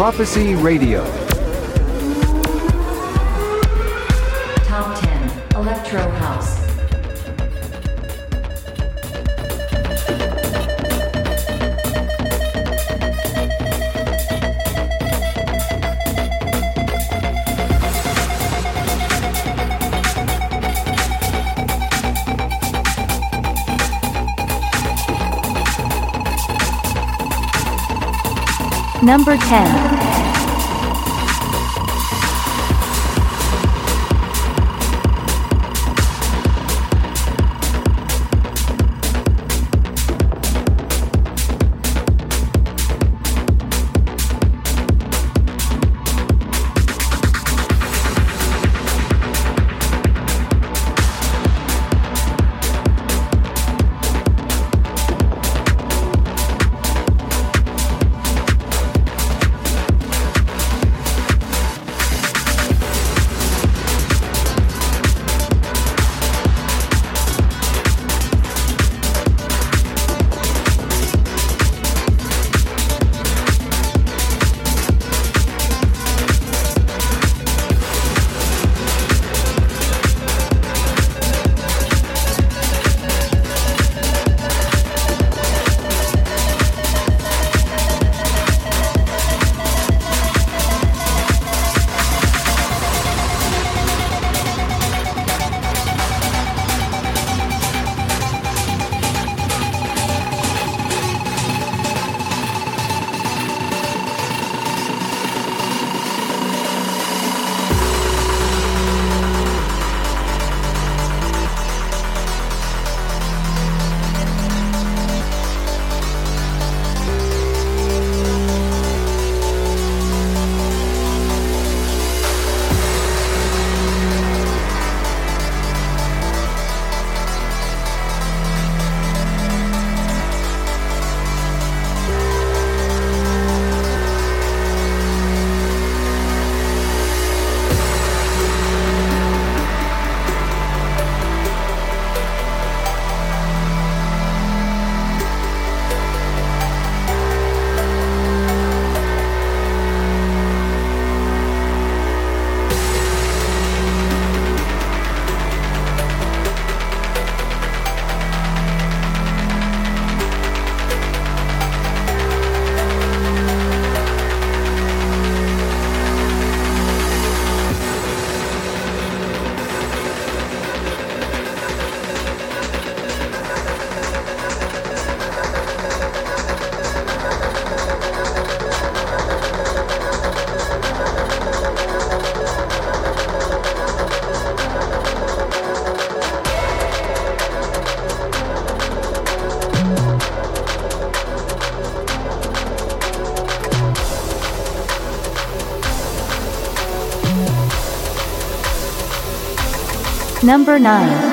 Prophecy Radio. Top 10 Electro House. Number 10. Number 9.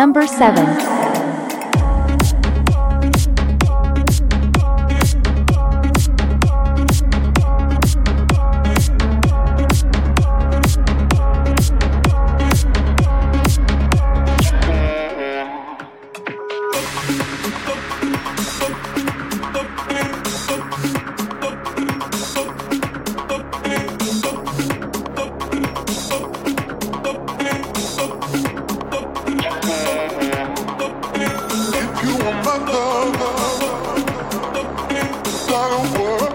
Number 7. I don't worry.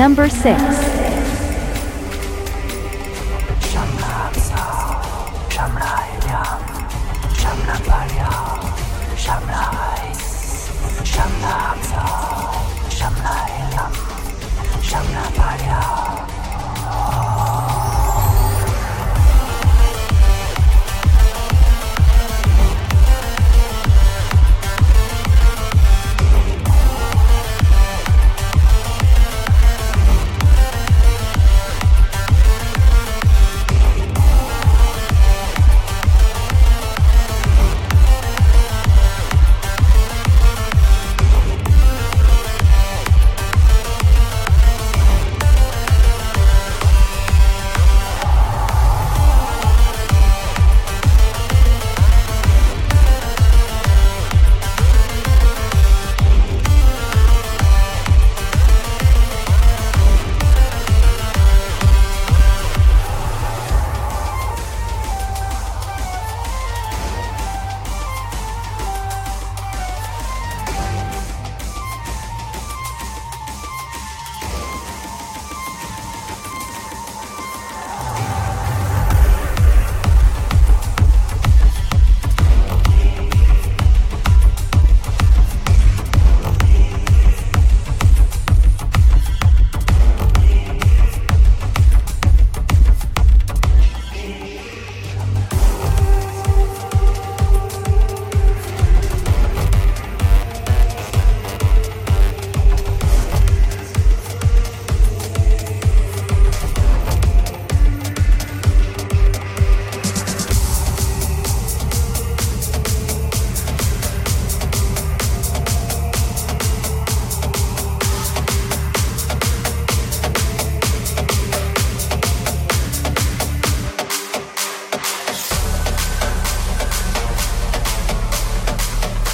Number 6.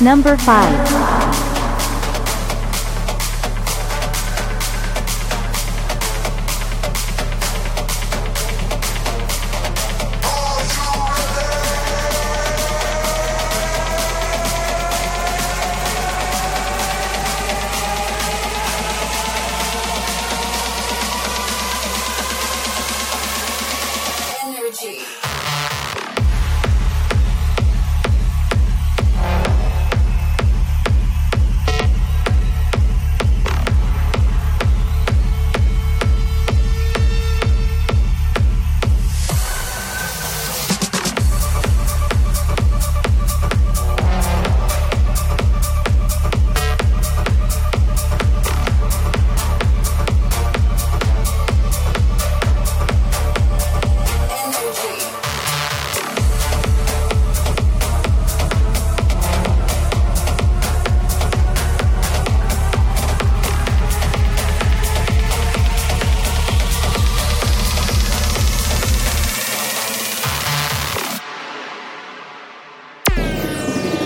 Number 5.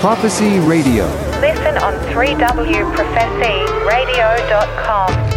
Prophecy Radio. Listen on 3wprophecyradio.com.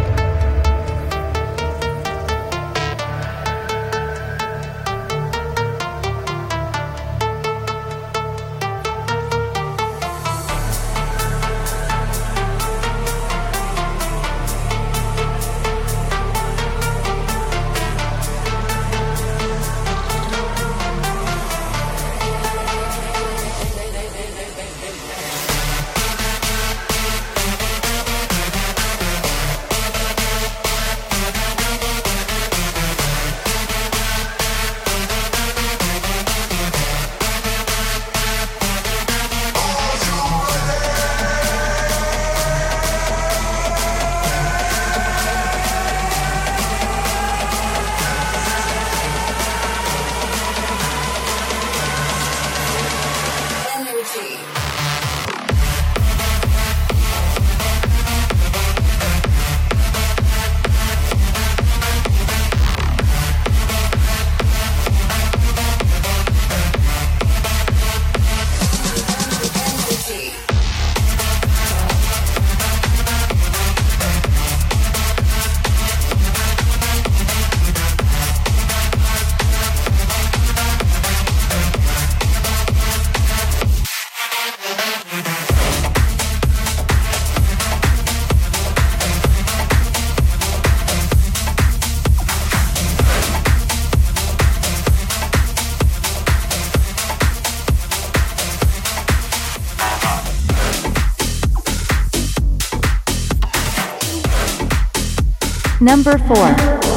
Number 4.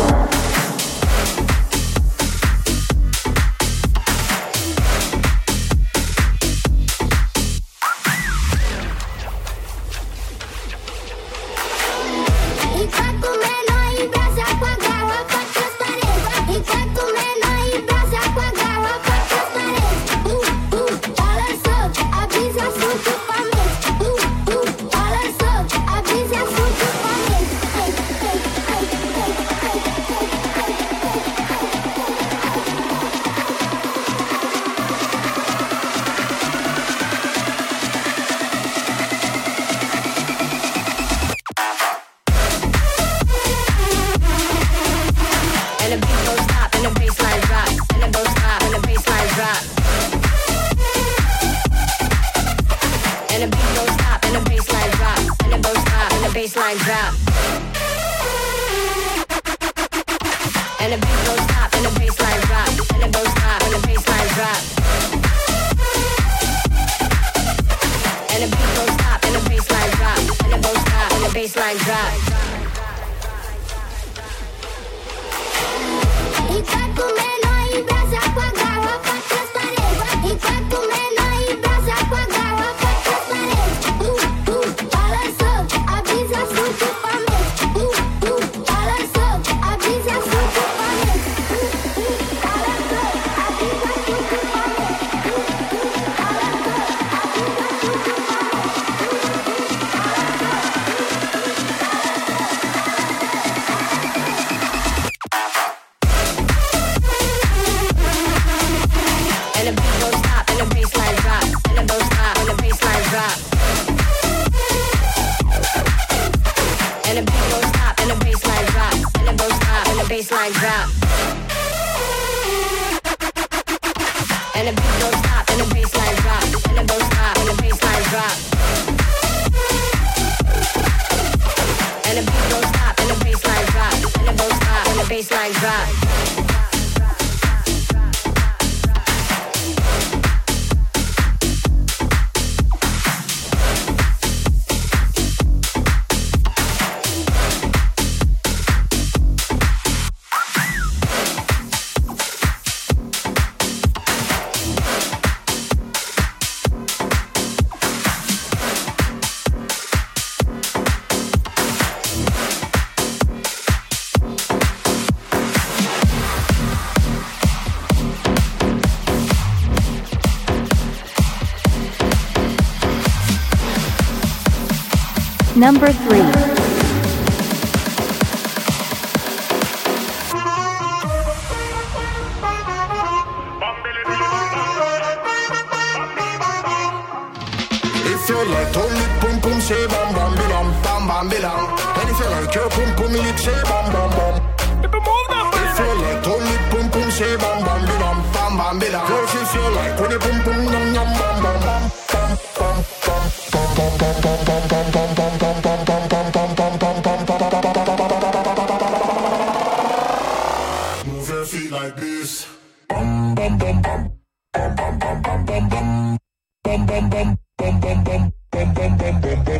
Number 3.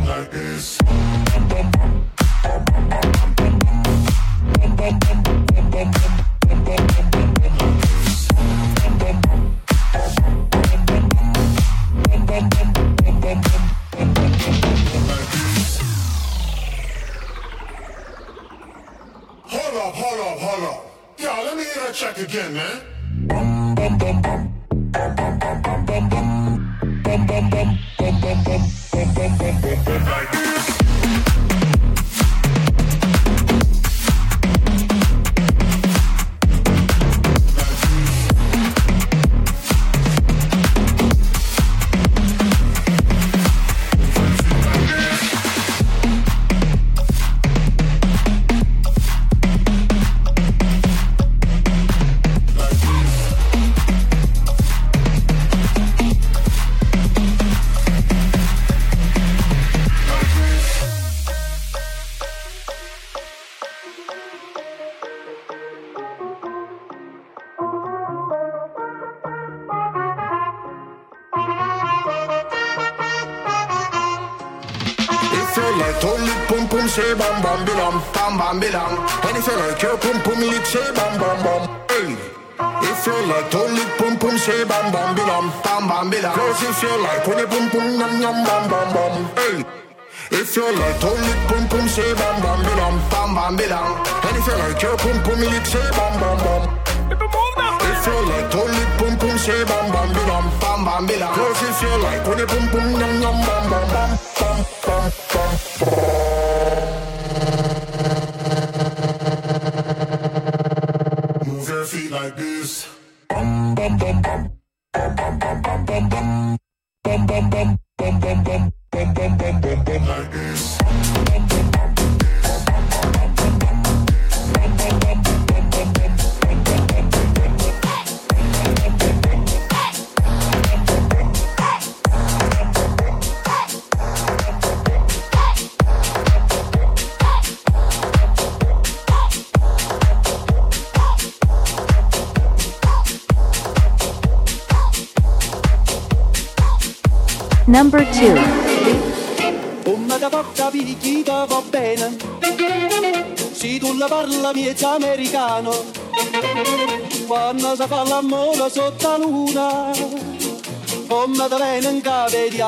Like this. Bam bilam, bam bam bilam. And if you like your pum pum lick, say bam bam bam. Hey. If you like to lick pum pum, say bam bam bilam, bam bam bilam. Girls, if you like when you pum pum yum yum bam bam bam. Hey. If you like to lick pum pum, say bam bam bilam, bam bam bilam. And if you like your pum pum lick, say bam bam bam. If you like to lick pum pum, say bam bam bilam, bam bam bilam. Girls, if you like when you pum pum yum yum bam, bam bam Number 2. Come da porta picchita va bene. Se tu la parla americano. Quando si fa sotto la luna da bene in di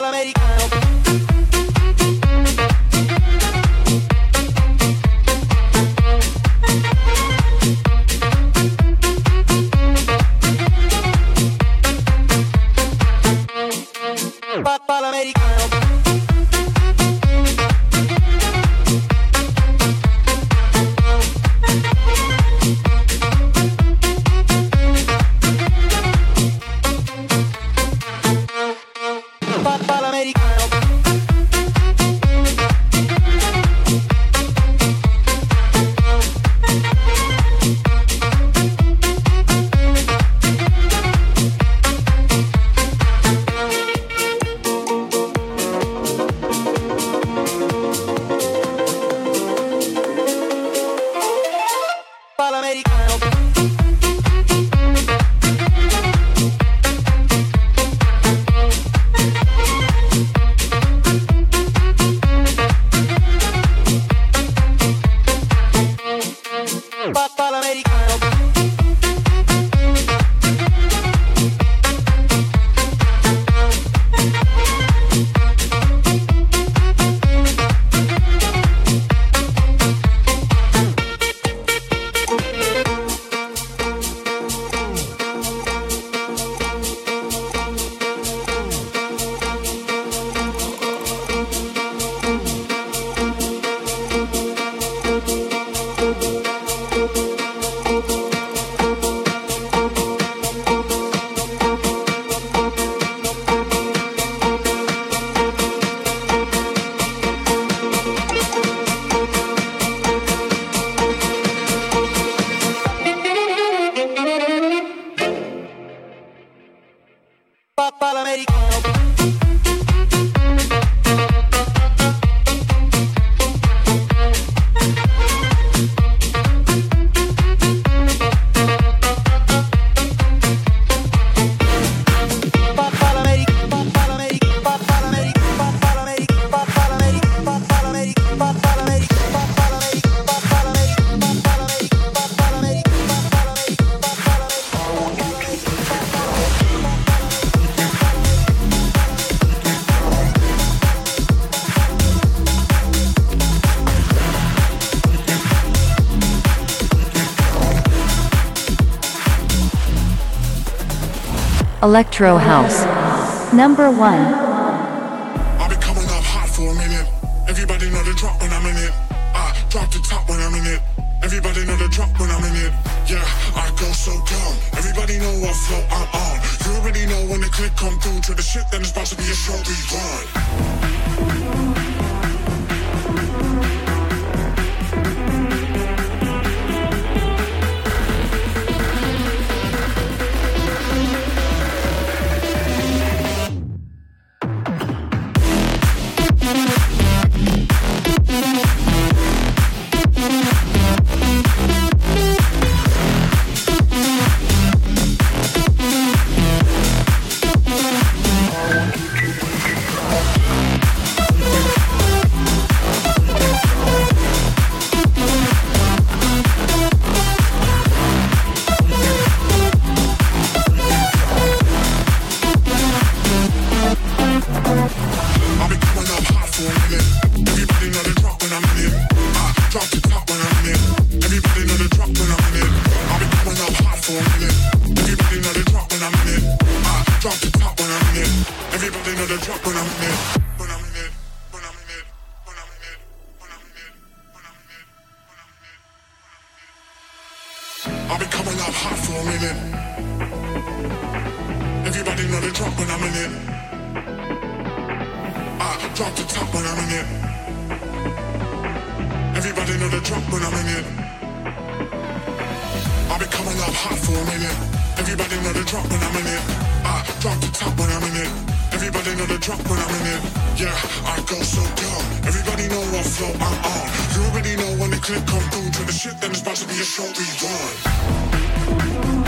l'americano para. Electro House. Number 1. Everybody know the drop when I'm in it. I drop the top when I'm in it. Everybody know the drop when I'm in it. Yeah, I go so dumb. Everybody know what flow I'm on. You already know when the click come through to the shit, about to be a show rerun. don't be one.